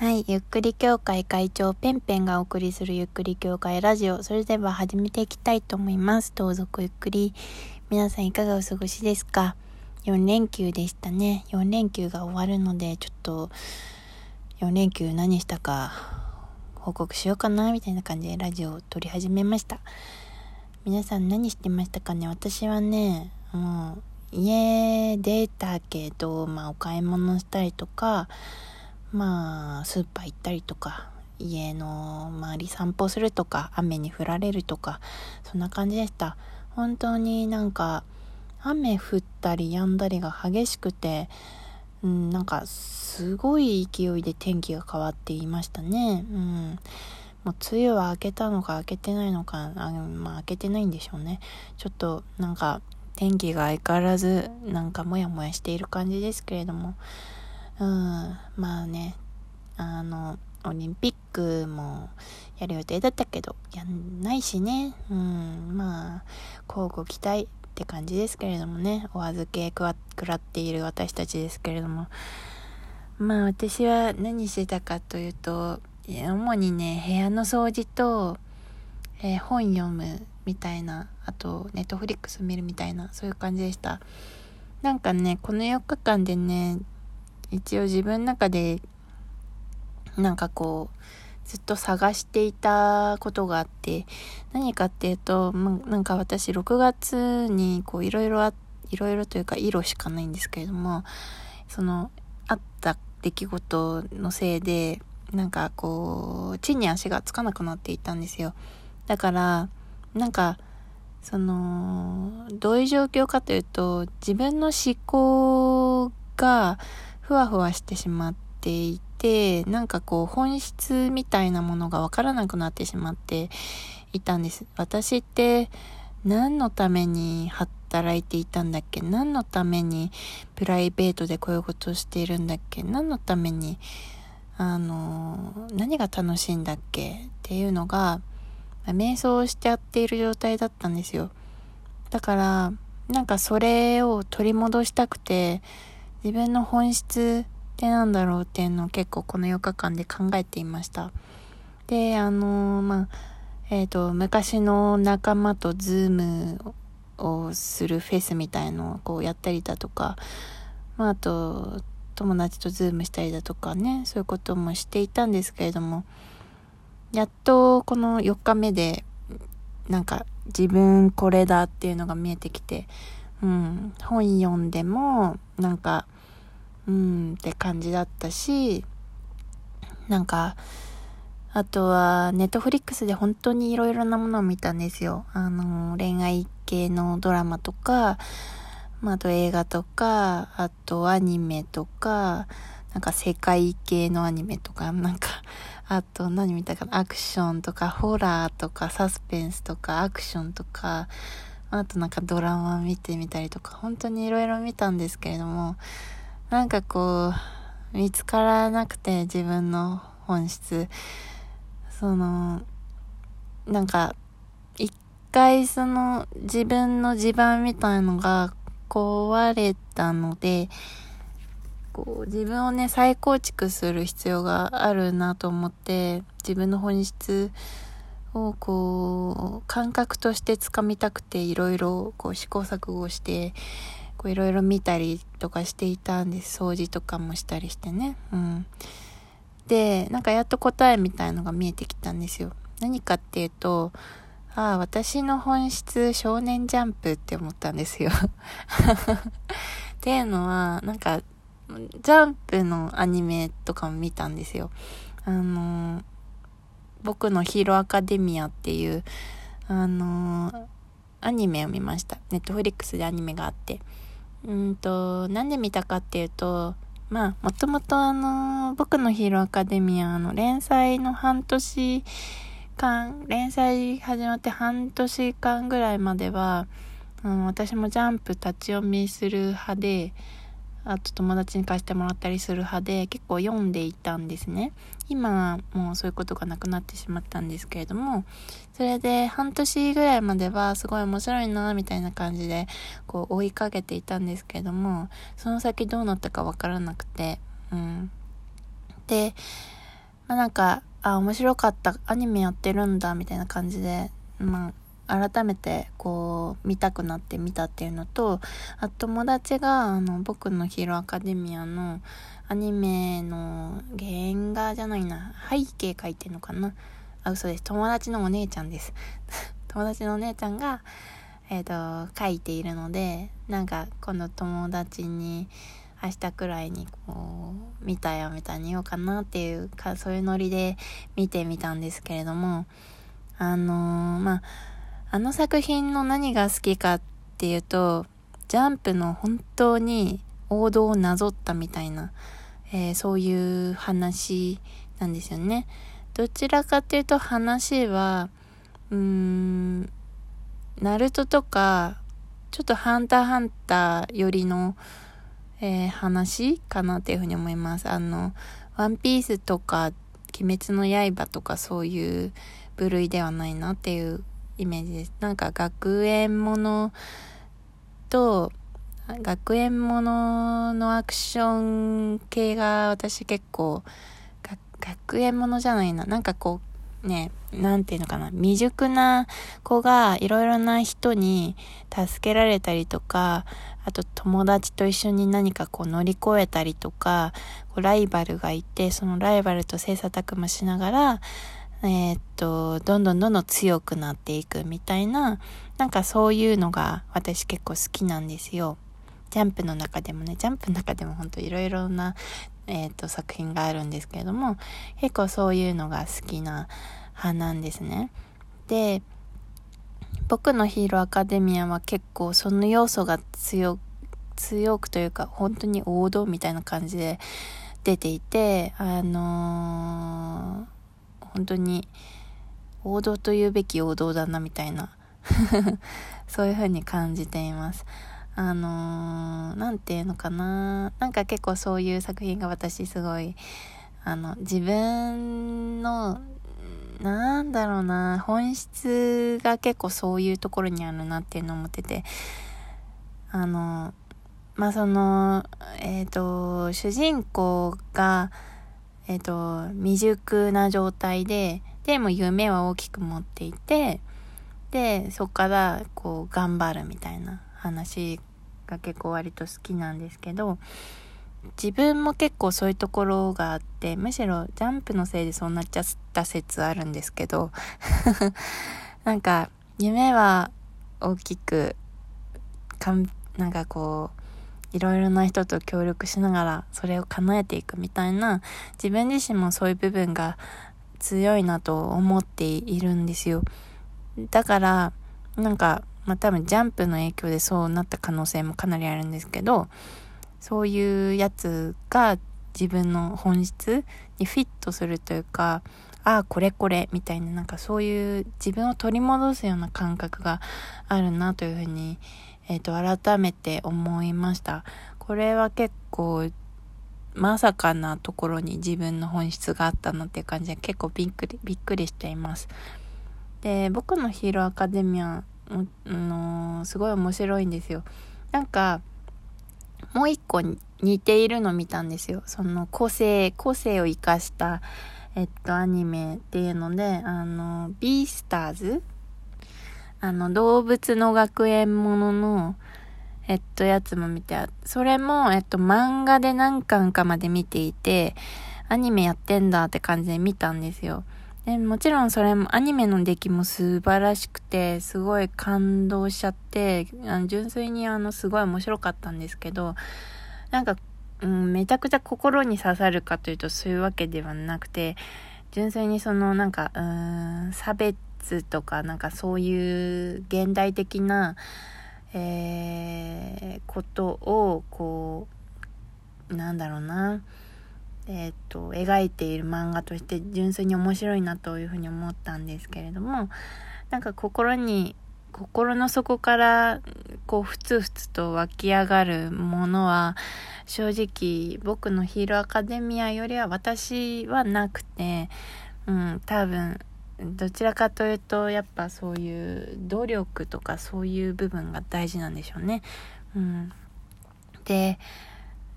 はい。ゆっくり協会会長ペンペンがお送りするゆっくり協会ラジオ。それでは始めていきたいと思います。どうぞごゆっくり。皆さんいかがお過ごしですか ?4 連休でしたね。4連休が終わるので、ちょっと4連休何したか報告しようかな、みたいな感じでラジオを撮り始めました。皆さん何してましたかね？私はね、もう家出たけど、まあお買い物したりとか、まあ、スーパー行ったりとか、家の周り散歩するとか、雨に降られるとか、そんな感じでした。本当になんか、雨降ったり止んだりが激しくて、うん、なんか、すごい勢いで天気が変わっていましたね。うん。もう梅雨は明けたのか明けてないのか、あまあ明けてないんでしょうね。ちょっとなんか天気が相変わらずなんかモヤモヤしている感じですけれども、うん、まあね、あの、オリンピックもやる予定だったけど、やんないしね、うん、まあ、交互期待って感じですけれどもね、お預けくわ食らっている私たちですけれども、まあ私は何してたかというと、主にね、部屋の掃除と、えー、本読むみたいな、あと、ネットフリックス見るみたいな、そういう感じでした。なんかね、この4日間でね、一応自分の中でなんかこうずっと探していたことがあって何かっていうと、なんか私6月にこういろいろあいろいろというか色しかないんですけれどもそのあった出来事のせいでなんかこう地に足がつかなくなっていたんですよ。だからなんかそのどういう状況かというと自分の思考がふわふわしてしまっていて、なんかこう本質みたいなものがわからなくなってしまっていたんです。私って何のために働いていたんだっけ？何のためにプライベートでこういうことをしているんだっけ？何のために、あの、何が楽しいんだっけ？っていうのが、迷走しちゃっている状態だったんですよ。だから、なんかそれを取り戻したくて、自分の本質ってなんだろうっていうのを結構この4日間で考えていました。で、あのー、まあ、えっ、ー、と、昔の仲間と Zoom をするフェスみたいのをこうやったりだとか、まあ、あと、友達と Zoom したりだとかね、そういうこともしていたんですけれども、やっとこの4日目で、なんか自分これだっていうのが見えてきて、うん、本読んでも、なんか、うんって感じだったし、なんか、あとは、ネットフリックスで本当にいろいろなものを見たんですよ。あの、恋愛系のドラマとか、まあ、あと映画とか、あとアニメとか、なんか世界系のアニメとか、なんか、あと何見たかな、アクションとか、ホラーとか、サスペンスとか、アクションとか、あとなんかドラマ見てみたりとか、本当にいろいろ見たんですけれども、なんかこう、見つからなくて自分の本質。その、なんか、一回その自分の地盤みたいのが壊れたので、こう自分をね、再構築する必要があるなと思って、自分の本質をこう感覚としてつかみたくていろいろこう試行錯誤していろいろ見たりとかしていたんです掃除とかもしたりしてね。うん。でなんかやっと答えみたいのが見えてきたんですよ。何かっていうとああ私の本質少年ジャンプって思ったんですよ。っていうのはなんかジャンプのアニメとかも見たんですよ。あの僕のヒーローアカデミアっていう、あのー、アニメを見ました。ネットフリックスでアニメがあって。うんと、なんで見たかっていうと、まあ、もともとあのー、僕のヒーローアカデミアの連載の半年間、連載始まって半年間ぐらいまでは、うん、私もジャンプ立ち読みする派で、あと友達に貸してもらったりする派で結構読んでいたんですね。今もうそういうことがなくなってしまったんですけれども、それで半年ぐらいまではすごい面白いなみたいな感じでこう追いかけていたんですけれども、その先どうなったかわからなくて、うん。で、まあ、なんか、あ、面白かった、アニメやってるんだ、みたいな感じで、まあ、改めてこう見たくなって見たっていうのとあ友達があの僕のヒーローアカデミアのアニメの原画じゃないな背景描いてんのかな。あ嘘です。友達のお姉ちゃんです。友達のお姉ちゃんがえっ、ー、と書いているのでなんかこの友達に明日くらいにこう見たよみたいに言おうかなっていうかそういうノリで見てみたんですけれどもあのー、まああの作品の何が好きかっていうとジャンプの本当に王道をなぞったみたいな、えー、そういう話なんですよね。どちらかというと話はうーんナルトとかちょっとハンターハンターよりのえー、話かなっていうふうに思います。あの、ワンピースとか、鬼滅の刃とかそういう部類ではないなっていうイメージです。なんか学園ものと、学園もののアクション系が私結構、学園ものじゃないな。なんかこう、ね、なんていうのかな、未熟な子がいろいろな人に助けられたりとか、あと友達と一緒に何かこう乗り越えたりとか、ライバルがいて、そのライバルと切磋琢磨しながら、えー、っと、どんどんどんどん強くなっていくみたいな、なんかそういうのが私結構好きなんですよ。ジャンプの中でもね、ジャンプの中でも本当いろいろな、えー、っと作品があるんですけれども、結構そういうのが好きな派なんですね。で、僕のヒーローアカデミアは結構その要素が強く強くというか本当に王道みたいな感じで出ていてあのー、本当に王道と言うべき王道だなみたいな。そういう風に感じています。あのー、ていうのかな。なんか結構そういう作品が私すごいあの自分のなんだろうな、本質が結構そういうところにあるなっていうのを思ってて、あの、まあ、その、えっ、ー、と、主人公が、えっ、と、未熟な状態で、でも夢は大きく持っていて、で、そこから、こう、頑張るみたいな話が結構割と好きなんですけど、自分も結構そういうところがあって、むしろジャンプのせいでそうなっちゃった説あるんですけど、なんか、夢は大きく、かん、なんかこう、いろいろな人と協力しながらそれを叶えていくみたいな、自分自身もそういう部分が強いなと思っているんですよ。だから、なんか、まあ多分ジャンプの影響でそうなった可能性もかなりあるんですけど、そういうやつが自分の本質にフィットするというか、ああ、これこれ、みたいな、なんかそういう自分を取り戻すような感覚があるなというふうに、えっ、ー、と、改めて思いました。これは結構、まさかなところに自分の本質があったなっていう感じで結構びっくり、びっくりしています。で、僕のヒーローアカデミア、のすごい面白いんですよ。なんか、もう一個似ているの見たんですよ。その個性、個性を活かした、えっと、アニメっていうので、あの、ビースターズあの、動物の学園ものの、えっと、やつも見て、それも、えっと、漫画で何巻かまで見ていて、アニメやってんだって感じで見たんですよ。でもちろんそれもアニメの出来も素晴らしくて、すごい感動しちゃって、あの純粋にあのすごい面白かったんですけど、なんか、うん、めちゃくちゃ心に刺さるかというとそういうわけではなくて、純粋にそのなんか、うーん、差別とかなんかそういう現代的な、えー、ことを、こう、なんだろうな、えっ、と、描いている漫画として純粋に面白いなというふうに思ったんですけれども、なんか心に、心の底からこうふつふつと湧き上がるものは正直僕のヒーローアカデミアよりは私はなくて、うん、多分どちらかというとやっぱそういう努力とかそういう部分が大事なんでしょうね。うん、で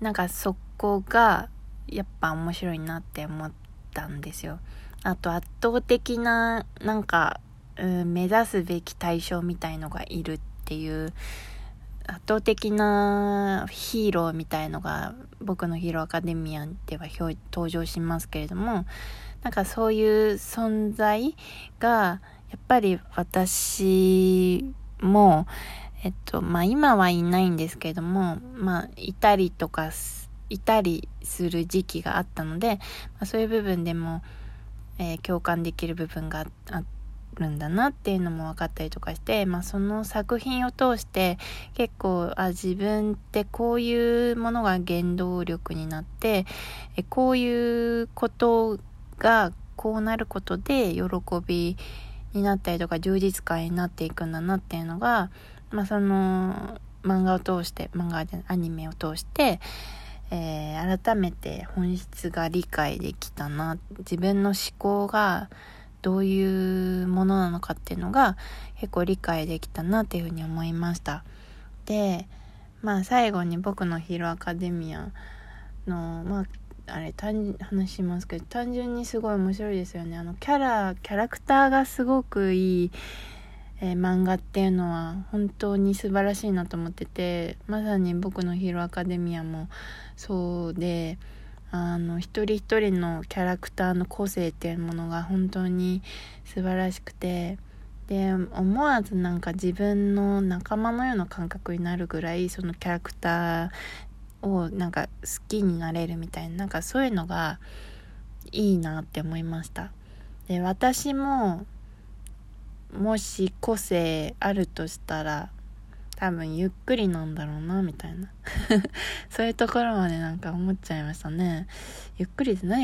なんかそこがやっぱ面白いなって思ったんですよ。あと圧倒的な、なんか、うん、目指すべき対象みたいのがいるっていう、圧倒的なヒーローみたいのが僕のヒーローアカデミアでは登場しますけれども、なんかそういう存在が、やっぱり私も、えっと、まあ今はいないんですけれども、まあいたりとか、いたりする時期があったので、まあ、そういう部分でも、えー、共感できる部分があってるんだなっていうのも分かったりとかして、まあ、その作品を通して結構あ自分ってこういうものが原動力になってこういうことがこうなることで喜びになったりとか充実感になっていくんだなっていうのが、まあ、その漫画を通して漫画でアニメを通してえー、改めて本質が理解できたな自分の思考がどういうものなのかっていうのが結構理解できたなっていうふうに思いました。でまあ最後に僕のヒーローアカデミアのまああれ単話しますけど単純にすごい面白いですよね。あのキャラキャラクターがすごくいいえー、漫画っていうのは本当に素晴らしいなと思っててまさに僕のヒーローアカデミアもそうであの一人一人のキャラクターの個性っていうものが本当に素晴らしくてで思わずなんか自分の仲間のような感覚になるぐらいそのキャラクターをなんか好きになれるみたいななんかそういうのがいいなって思いました。で私ももし個性あるとしたら多分ゆっくりなんだろうなみたいな。そういうところまでなんか思っちゃいましたね。ゆっくりで何